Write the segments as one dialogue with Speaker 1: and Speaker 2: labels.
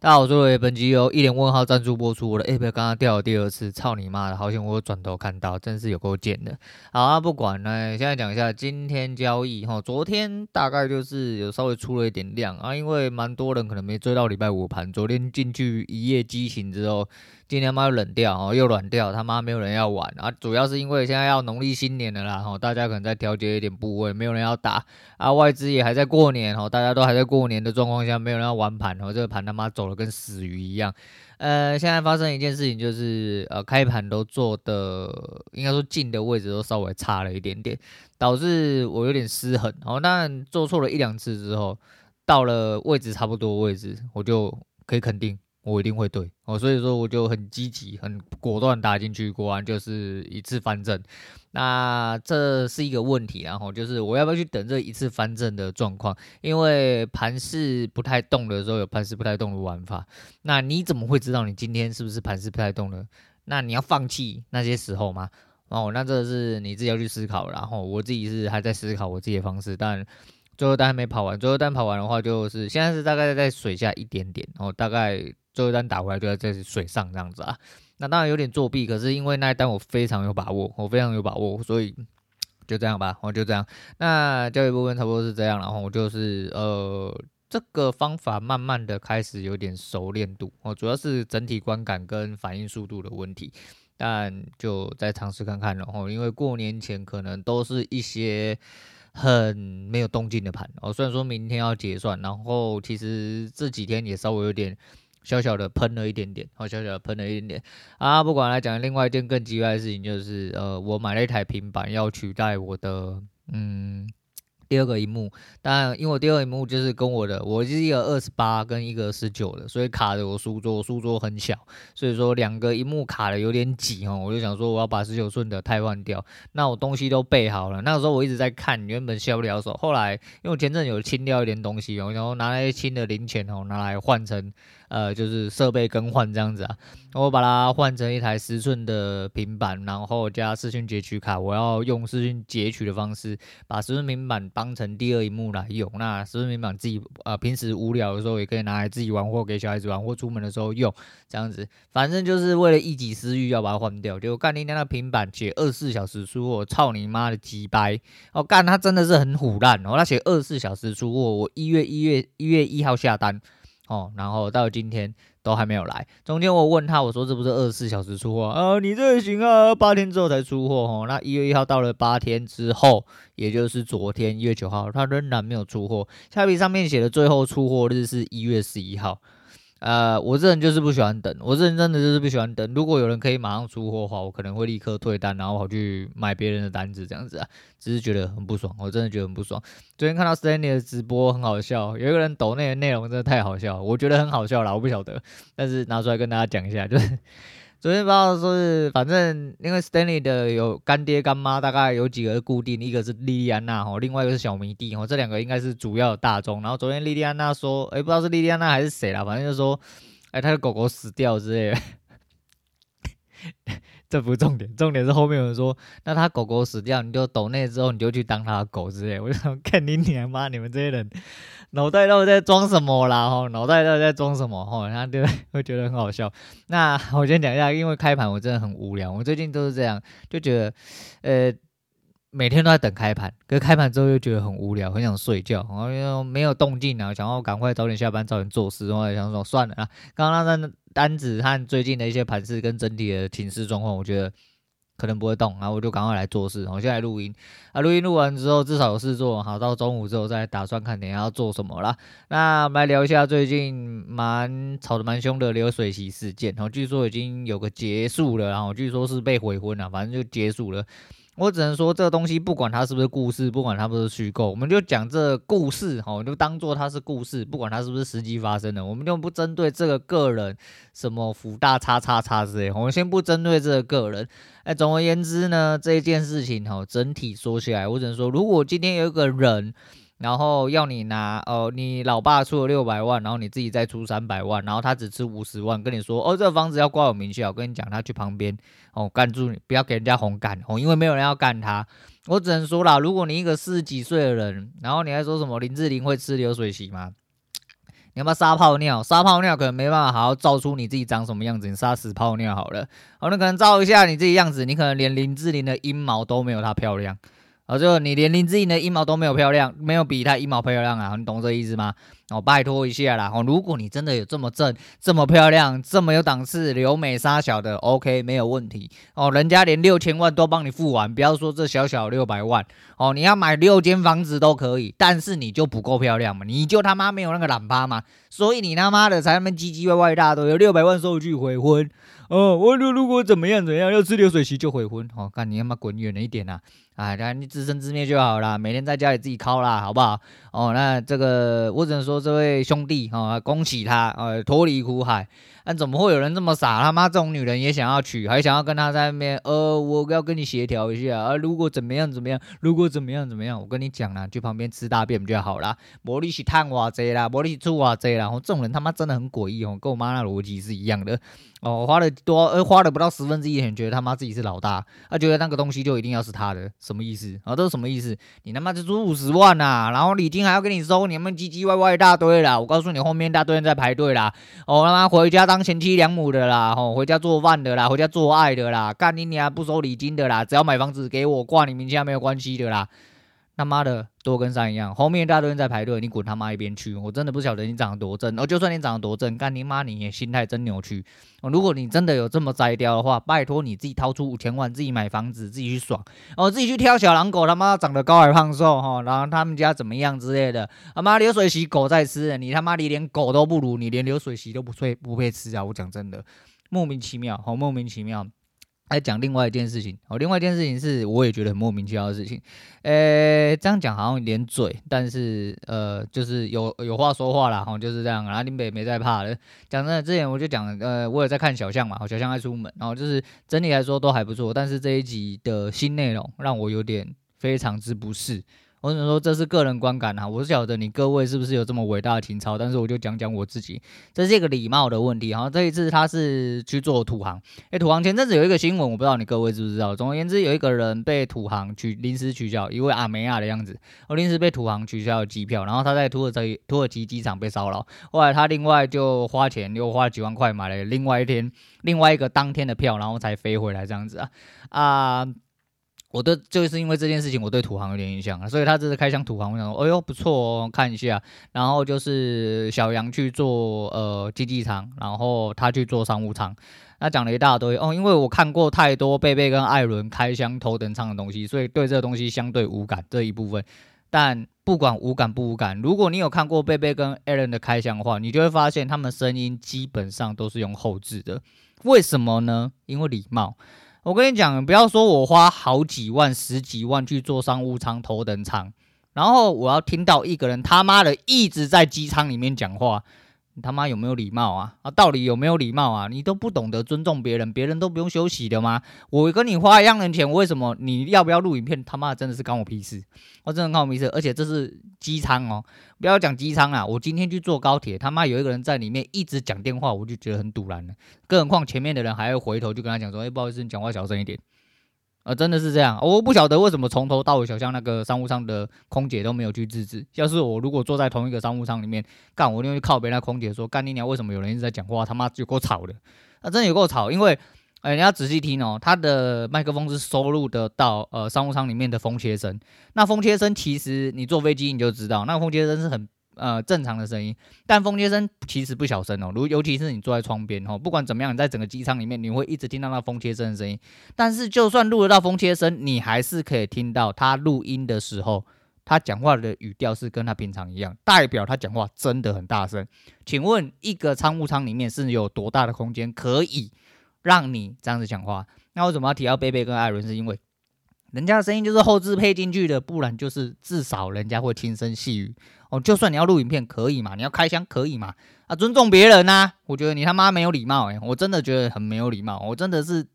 Speaker 1: 大家好，我是罗杰，本集由一脸问号赞助播出。我的 App 刚刚掉了第二次，操你妈的！好险我转头看到，真是有够贱的。好啊，不管了，现在讲一下今天交易哈。昨天大概就是有稍微出了一点量啊，因为蛮多人可能没追到礼拜五盘，昨天进去一夜激情之后。今天妈又冷掉哦，又软掉，他妈没有人要玩啊！主要是因为现在要农历新年了啦，哦，大家可能在调节一点部位，没有人要打啊，外资也还在过年哦，大家都还在过年的状况下，没有人要玩盘哦，这个盘他妈走的跟死鱼一样。呃，现在发生一件事情就是，呃，开盘都做的，应该说进的位置都稍微差了一点点，导致我有点失衡。哦，但做错了一两次之后，到了位置差不多位置，我就可以肯定。我一定会对哦，所以说我就很积极、很果断打进去，果然就是一次翻正。那这是一个问题，然后就是我要不要去等这一次翻正的状况？因为盘势不太动的时候，有盘势不太动的玩法。那你怎么会知道你今天是不是盘势不太动呢？那你要放弃那些时候吗？哦，那这是你自己要去思考。然后我自己是还在思考我自己的方式，但。最后单还没跑完，最后单跑完的话，就是现在是大概在水下一点点，然后大概最后单打回来就在水上这样子啊。那当然有点作弊，可是因为那一单我非常有把握，我非常有把握，所以就这样吧，我就这样。那交易部分差不多是这样，然后我就是呃这个方法慢慢的开始有点熟练度，哦，主要是整体观感跟反应速度的问题，但就再尝试看看，然后因为过年前可能都是一些。很没有动静的盘哦，虽然说明天要结算，然后其实这几天也稍微有点小小的喷了一点点，哦，小小的喷了一点点啊。不管来讲，另外一件更奇怪的事情就是，呃，我买了一台平板要取代我的，嗯。第二个荧幕，当然，因为我第二个萤幕就是跟我的，我是一个二十八跟一个十九的，所以卡着我书桌，书桌很小，所以说两个萤幕卡的有点挤哦，我就想说我要把十九寸的汰换掉，那我东西都备好了，那个时候我一直在看，原本下不了手，后来因为我前阵有清掉一点东西哦，然后拿来清的零钱哦，拿来换成。呃，就是设备更换这样子啊，我把它换成一台十寸的平板，然后加视讯截取卡，我要用视讯截取的方式把十寸平板当成第二一幕来用。那十寸平板自己呃平时无聊的时候也可以拿来自己玩，或给小孩子玩，或出门的时候用这样子。反正就是为了一己私欲要把它换掉。就干你娘那平板写二十四小时出货，操你妈的鸡掰！哦，干他真的是很虎烂哦，他写二十四小时出货，我一月一月一月一号下单。哦，然后到今天都还没有来。中间我问他，我说这不是二十四小时出货啊？你这也行啊，八天之后才出货哦。那一月一号到了八天之后，也就是昨天一月九号，他仍然没有出货。虾皮上面写的最后出货日是一月十一号。呃，我这人就是不喜欢等，我这人真的就是不喜欢等。如果有人可以马上出货的话，我可能会立刻退单，然后跑去买别人的单子这样子啊。只是觉得很不爽，我真的觉得很不爽。昨天看到 Stanley 的直播很好笑，有一个人抖那个内容真的太好笑，我觉得很好笑啦，我不晓得，但是拿出来跟大家讲一下，就是。昨天不知道说是，反正因为 Stanley 的有干爹干妈，大概有几个固定，一个是莉莉安娜哈，另外一个是小迷弟哈，这两个应该是主要大众。然后昨天莉莉安娜说，哎、不知道是莉莉安娜还是谁啦，反正就说，哎、他的狗狗死掉之类的。这不是重点，重点是后面有人说，那他狗狗死掉，你就抖那之后你就去当他的狗之类。我就想 看你娘妈，你们这些人脑袋都在装什么啦？哈，脑袋都在装什么？哈，然后就 会觉得很好笑。那我先讲一下，因为开盘我真的很无聊，我最近都是这样，就觉得呃每天都在等开盘，可是开盘之后又觉得很无聊，很想睡觉，然后又没有动静啊，想要赶快早点下班，早点做事，然后想说算了啊，刚刚那单。单子和最近的一些盘势跟整体的情势状况，我觉得可能不会动，然后我就赶快来做事。我现在录音啊，录音录完之后至少有事做，好，到中午之后再打算看等下要做什么啦。那我们来聊一下最近蛮吵得蛮凶的流水席事件，然后据说已经有个结束了，然后据说是被悔婚了，反正就结束了。我只能说，这个东西不管它是不是故事，不管它不是虚构，我们就讲这个故事，哈，就当做它是故事，不管它是不是实际发生的，我们就不针对这个个人什么福大叉叉叉之类，我们先不针对这个个人。哎，总而言之呢，这一件事情，哈，整体说起来，我只能说，如果今天有一个人。然后要你拿哦，你老爸出了六百万，然后你自己再出三百万，然后他只出五十万，跟你说哦，这个房子要挂我名下，我跟你讲，他去旁边哦，干住你，不要给人家红干哦，因为没有人要干他。我只能说啦，如果你一个四十几岁的人，然后你还说什么林志玲会吃流水席吗？你要不要撒泡尿？撒泡尿可能没办法好好照出你自己长什么样子，你撒屎泡尿好了。哦，那可能照一下你自己样子，你可能连林志玲的阴毛都没有她漂亮。哦，就你连林志颖的一毛都没有漂亮，没有比他一毛漂亮啊，你懂这意思吗？哦，拜托一下啦！哦，如果你真的有这么正、这么漂亮、这么有档次、留美杀小的，OK，没有问题。哦，人家连六千万都帮你付完，不要说这小小六百万。哦，你要买六间房子都可以，但是你就不够漂亮嘛，你就他妈没有那个懒趴嘛，所以你他妈的才那么唧唧歪歪一大堆，有六百万收入去悔婚。哦，我如如果怎么样怎样，要吃流水席就悔婚。哦，看你他妈滚远了一点呐！哎，来你自生自灭就好了，每天在家里自己靠啦，好不好？哦，那这个我只能说这位兄弟哦，恭喜他呃脱离苦海。但怎么会有人这么傻？他妈这种女人也想要娶，还想要跟他在那边呃，我要跟你协调一下啊。如果怎么样怎么样，如果怎么样怎么样，我跟你讲啦，去旁边吃大便不就好啦。魔力是探瓦贼啦，魔力是出瓦贼啦。这种人他妈真的很诡异哦，跟我妈那逻辑是一样的哦。花了多呃，花了不到十分之一钱，觉得他妈自己是老大，他、觉得那个东西就一定要是他的，什么意思啊？这是什么意思？你他妈就出五十万呐、然后礼金还要给你收，你们唧唧歪歪的大堆啦。我告诉你，后面大堆人在排队啦。哦，他妈回家当。贤妻良母的啦，吼，回家做饭的啦，回家做爱的啦，干你娘不收礼金的啦，只要买房子给我挂你名下没有关系的啦，他妈的多跟山一样，后面一大堆人在排队，你滚他妈一边去！我真的不晓得你长得多正，哦，就算你长得多正，干你妈你也心态真扭曲。哦，如果你真的有这么摘雕的话，拜托你自己掏出五千万，自己买房子，自己去爽，哦，自己去挑小狼狗，他妈长得高矮胖瘦哈，然后他们家怎么样之类的，他妈流水席狗在吃，你他妈你连狗都不如，你连流水席都不配不配吃啊！我讲真的，莫名其妙，好莫名其妙。来讲另外一件事情哦，另外一件事情是我也觉得很莫名其妙的事情，诶，这样讲好像有点嘴，但是呃，就是有有话说话啦，哈，就是这样，然后林北没在怕的。讲真的，之前我就讲，呃，我也在看小象嘛，小象爱出门，然后就是整体来说都还不错，但是这一集的新内容让我有点非常之不适。我只能说这是个人观感哈，我是晓得你各位是不是有这么伟大的情操，但是我就讲讲我自己，这是一个礼貌的问题哈。这一次他是去做土航，诶，土航前阵子有一个新闻，我不知道你各位知不知道。总而言之，有一个人被土航取临时取消，一位阿梅亚的样子，哦，临时被土航取消了机票，然后他在土耳其土耳其机场被骚扰，后来他另外就花钱又花了几万块买了另外一天另外一个当天的票，然后才飞回来这样子啊啊。我对就是因为这件事情，我对土航有点印象啊，所以他这次开箱土航，我想说，哎呦不错哦，看一下。然后就是小杨去做呃经济舱，然后他去做商务舱，他讲了一大堆哦。因为我看过太多贝贝跟艾伦开箱头等舱的东西，所以对这个东西相对无感这一部分。但不管无感不无感，如果你有看过贝贝跟艾伦的开箱的话，你就会发现他们声音基本上都是用后置的。为什么呢？因为礼貌。我跟你讲，不要说我花好几万、十几万去做商务舱、头等舱，然后我要听到一个人他妈的一直在机舱里面讲话。你他妈有没有礼貌啊？啊，到底有没有礼貌啊？你都不懂得尊重别人，别人都不用休息的吗？我跟你花一样的钱，为什么你要不要录影片？他妈真的是关我屁事！我真的关我屁事！而且这是机舱哦，不要讲机舱啊！我今天去坐高铁，他妈有一个人在里面一直讲电话，我就觉得很堵然了。更何况前面的人还会回头就跟他讲说：“哎，不好意思，你讲话小声一点。”啊，真的是这样，我不晓得为什么从头到尾，小象那个商务舱的空姐都没有去制止。要是我如果坐在同一个商务舱里面，干我就会靠别那空姐说：“干你娘，为什么有人一直在讲话？他妈有够吵的！”啊，真的有够吵，因为，哎，你要仔细听哦，他的麦克风是收录得到呃商务舱里面的风切声。那风切声其实你坐飞机你就知道，那个风切声是很。呃，正常的声音，但风切声其实不小声哦。如尤其是你坐在窗边哦，不管怎么样，你在整个机舱里面，你会一直听到那风切声的声音。但是就算录得到风切声，你还是可以听到他录音的时候，他讲话的语调是跟他平常一样，代表他讲话真的很大声。请问一个舱务舱里面是有多大的空间可以让你这样子讲话？那为什么要提到贝贝跟艾伦？是因为人家的声音就是后置配进去的，不然就是至少人家会轻声细语。哦，就算你要录影片可以嘛？你要开箱可以嘛？啊，尊重别人呐、我觉得你他妈没有礼貌诶、我真的觉得很没有礼貌，我真的是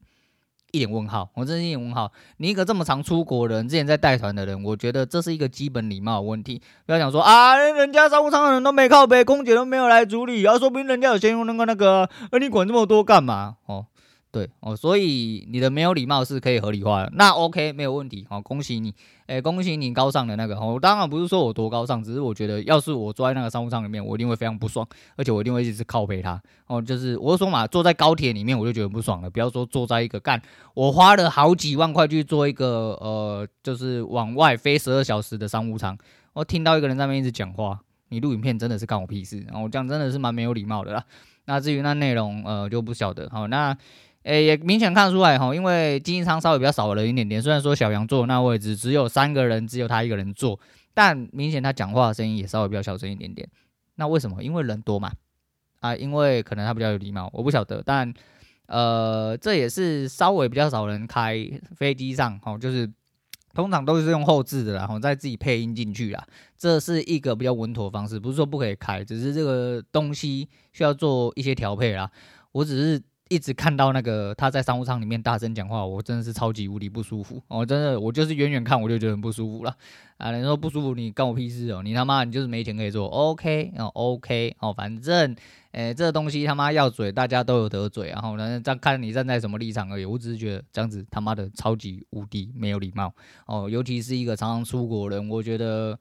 Speaker 1: 一脸问号，我真是一脸问号。你一个这么常出国的人，之前在带团的人，我觉得这是一个基本礼貌问题。不要想说啊，人家商务舱的人都没靠背，空姐都没有来处理，啊，说不定人家有先用那个那个，而、啊、你管这么多干嘛？哦，对哦，所以你的没有礼貌是可以合理化的，那 OK 没有问题，好，恭喜你，哎，恭喜你高尚的那个，我当然不是说我多高尚，只是我觉得要是我坐在那个商务舱里面，我一定会非常不爽，而且我一定会一直靠背他，哦，就是我说嘛，坐在高铁里面我就觉得不爽了，不要说坐在一个干，我花了好几万块去做一个呃，就是往外飞十二小时的商务舱，我听到一个人在那边一直讲话，你录影片真的是干我屁事，然后我讲真的是蛮没有礼貌的啦，那至于那内容呃就不晓得，好，那。诶，也明显看出来哈，因为经济舱稍微比较少了一点点。虽然说小杨坐的那位置只有三个人，只有他一个人坐，但明显他讲话的声音也稍微比较小声一点点。那为什么？因为人多嘛。啊，因为可能他比较有礼貌，我不晓得。但呃，这也是稍微比较少人开飞机上哈，就是通常都是用后置的，然后再自己配音进去啦。这是一个比较稳妥的方式，不是说不可以开，只是这个东西需要做一些调配啦。我只是。一直看到那个他在商务舱里面大声讲话，我真的是超级无敌不舒服。我、哦、真的，我就是远远看我就觉得很不舒服了。啊，你说不舒服，你干我屁事哦？你他妈你就是没钱可以做，OK 哦，OK 哦，反正，诶、这个东西他妈要嘴，大家都有得嘴。然后呢，这样看你站在什么立场而已。我只是觉得这样子他妈的超级无敌没有礼貌哦，尤其是一个常常出国人，我觉得。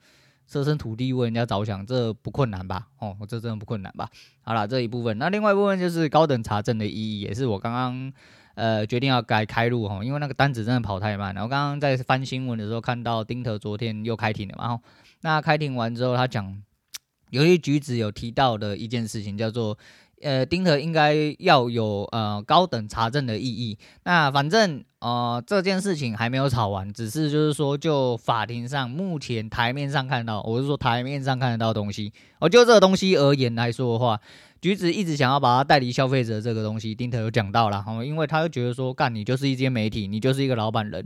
Speaker 1: 设身处地为人家着想，这不困难吧？哦，这真的不困难吧？好了，这一部分，那另外一部分就是高等查证的意义，也是我刚刚呃决定要改开路哈，因为那个单子真的跑太慢。然后刚刚在翻新闻的时候看到丁特昨天又开庭了嘛，然后那开庭完之后，他讲有一局子有提到的一件事情叫做。呃，丁特应该要有呃高等查证的意义。那反正呃这件事情还没有吵完，只是就是说，就法庭上目前台面上看到，我是说台面上看得到的东西。哦，就这个东西而言来说的话，橘子一直想要把它带离消费者这个东西，丁特有讲到了。哦，因为他就觉得说，干你就是一间媒体，你就是一个老板人。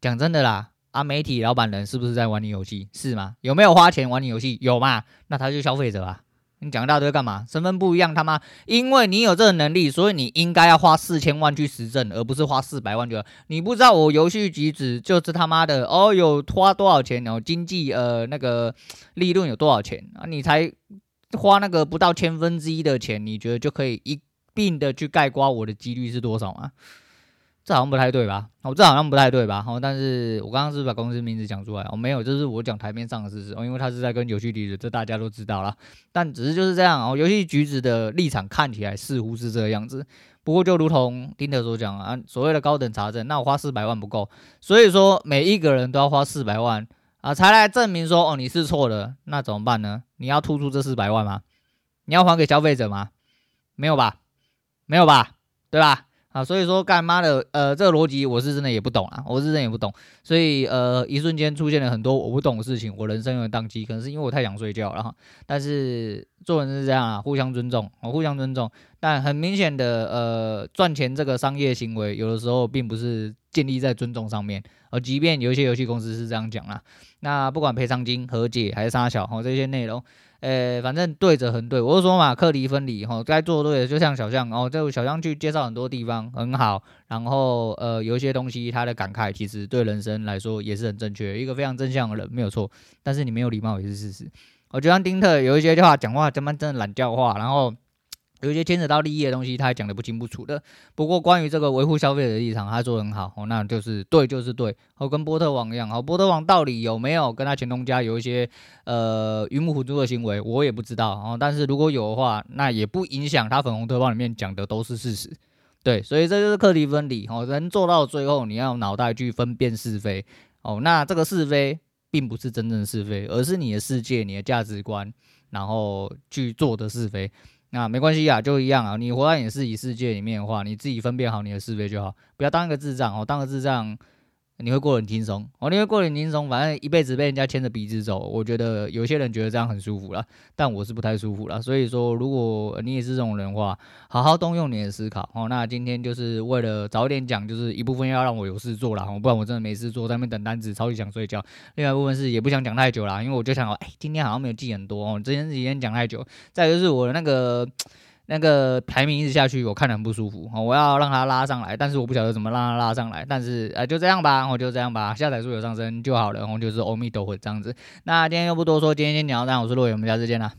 Speaker 1: 讲真的啦，啊，媒体老板人是不是在玩你游戏？是吗？有没有花钱玩你游戏？有嘛？那他就消费者啊。你讲一大堆干嘛？身份不一样，他妈！因为你有这个能力，所以你应该要花四千万去实证，而不是花四百万就。你不知道我游戏机子就是他妈的哦，有花多少钱然后？经济呃那个利润有多少钱啊？你才花那个不到千分之一的钱，你觉得就可以一并的去盖刮我的几率是多少吗？这好像不太对吧？哦，这好像不太对吧？哦，但是我刚刚是，是把公司名字讲出来哦，没有，这是我讲台面上的事实哦，因为他是在跟游戏橘子，这大家都知道了。但只是就是这样哦，游戏橘子的立场看起来似乎是这个样子。不过就如同丁特所讲啊，所谓的高等查证，那我花四百万不够，所以说每一个人都要花四百万啊，才来证明说哦你是错的，那怎么办呢？你要吐出这四百万吗？你要还给消费者吗？没有吧？没有吧？对吧？啊，所以说干妈的，呃，这个逻辑我是真的也不懂啊，我是真的也不懂，所以呃，一瞬间出现了很多我不懂的事情，我人生有点宕机，可能是因为我太想睡觉了哈。但是做人是这样啊，互相尊重，我互相尊重。但很明显的，呃，赚钱这个商业行为，有的时候并不是建立在尊重上面，而即便有一些游戏公司是这样讲啦，那不管赔偿金、和解还是杀小，哈，这些内容。呃、反正对着很对，我就说嘛，课题分离哈，该做对的，就像小象然后就小象去介绍很多地方很好，然后呃，有一些东西他的感慨其实对人生来说也是很正确，一个非常正向的人没有错，但是你没有礼貌也是事实。我觉得丁特有一些话讲话他妈真的懒叫话，然后。有一些牵扯到利益的东西，他还讲得不清不楚的。不过关于这个维护消费者的立场，他做得很好哦，那就是对就是对。哦，跟波特王一样，哦，波特王到底有没有跟他前东家有一些呃鱼目混珠的行为，我也不知道哦。但是如果有的话，那也不影响他粉红特报里面讲的都是事实。对，所以这就是课题分离哦。人做到最后，你要脑袋去分辨是非哦。那这个是非并不是真正是非，而是你的世界、你的价值观，然后去做的是非。那没关系啊，就一样啊。你活在你自己世界里面的话，你自己分辨好你的是非就好，不要当一个智障哦。当个智障。你会过得很轻松，哦，你会过得很轻松，反正一辈子被人家牵着鼻子走。我觉得有些人觉得这样很舒服啦，但我是不太舒服啦。所以说，如果你也是这种人的话，好好动用你的思考哦。那今天就是为了早点讲，就是一部分要让我有事做啦，不然我真的没事做，在那边等单子，超级想睡觉。另外一部分是也不想讲太久啦，因为我就想，哎，今天好像没有记很多哦，之前几天讲太久。再就是我的那个。那个排名一直下去，我看得很不舒服。我要让它拉上来，但是我不晓得怎么让它拉上来。但是呃，就这样吧，我就这样吧，下载数有上升就好了。然后就是欧米陀佛这样子。那今天又不多说，今天先聊到这，我是洛伟，我们下次见啦。